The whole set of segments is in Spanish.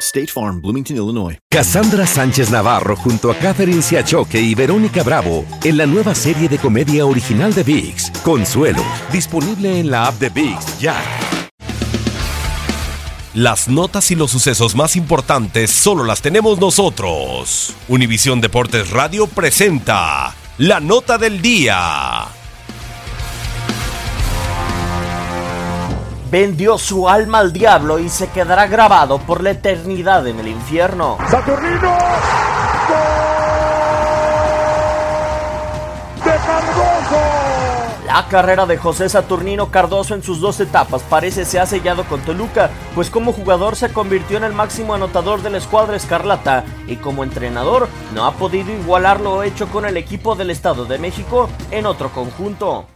State Farm, Bloomington, Illinois. Cassandra Sánchez Navarro junto a Catherine Siachoque y Verónica Bravo en la nueva serie de comedia original de VIX, Consuelo, disponible en la app de VIX ya. Las notas y los sucesos más importantes solo las tenemos nosotros. Univisión Deportes Radio presenta la nota del día. Vendió su alma al diablo y se quedará grabado por la eternidad en el infierno. Saturnino. De Cardoso. La carrera de José Saturnino Cardoso en sus dos etapas parece se ha sellado con Toluca, pues como jugador se convirtió en el máximo anotador de la escuadra escarlata y como entrenador no ha podido igualar lo hecho con el equipo del Estado de México en otro conjunto.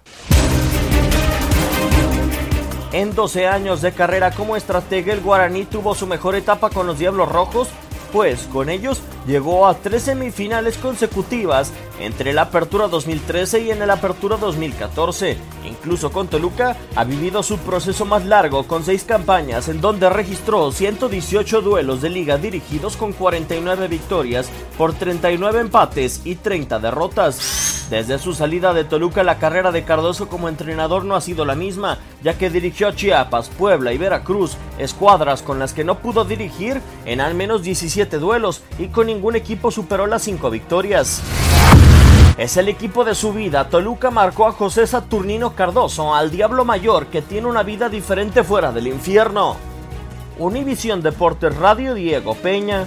En 12 años de carrera como estratega, el Guaraní tuvo su mejor etapa con los Diablos Rojos, pues con ellos llegó a tres semifinales consecutivas entre la Apertura 2013 y en la Apertura 2014. Incluso con Toluca ha vivido su proceso más largo con seis campañas en donde registró 118 duelos de liga dirigidos con 49 victorias por 39 empates y 30 derrotas. Desde su salida de Toluca la carrera de Cardoso como entrenador no ha sido la misma, ya que dirigió Chiapas, Puebla y Veracruz, escuadras con las que no pudo dirigir en al menos 17 duelos y con ningún equipo superó las 5 victorias. Es el equipo de su vida. Toluca marcó a José Saturnino Cardoso, al Diablo Mayor, que tiene una vida diferente fuera del infierno. Univisión Deportes Radio Diego Peña.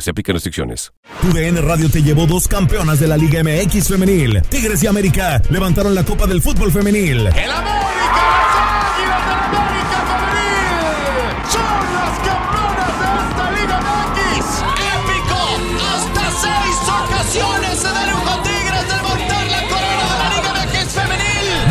Se aplican restricciones. Tu DN Radio te llevó dos campeonas de la Liga MX femenil. Tigres y América levantaron la Copa del Fútbol femenil. El América, las Águilas del América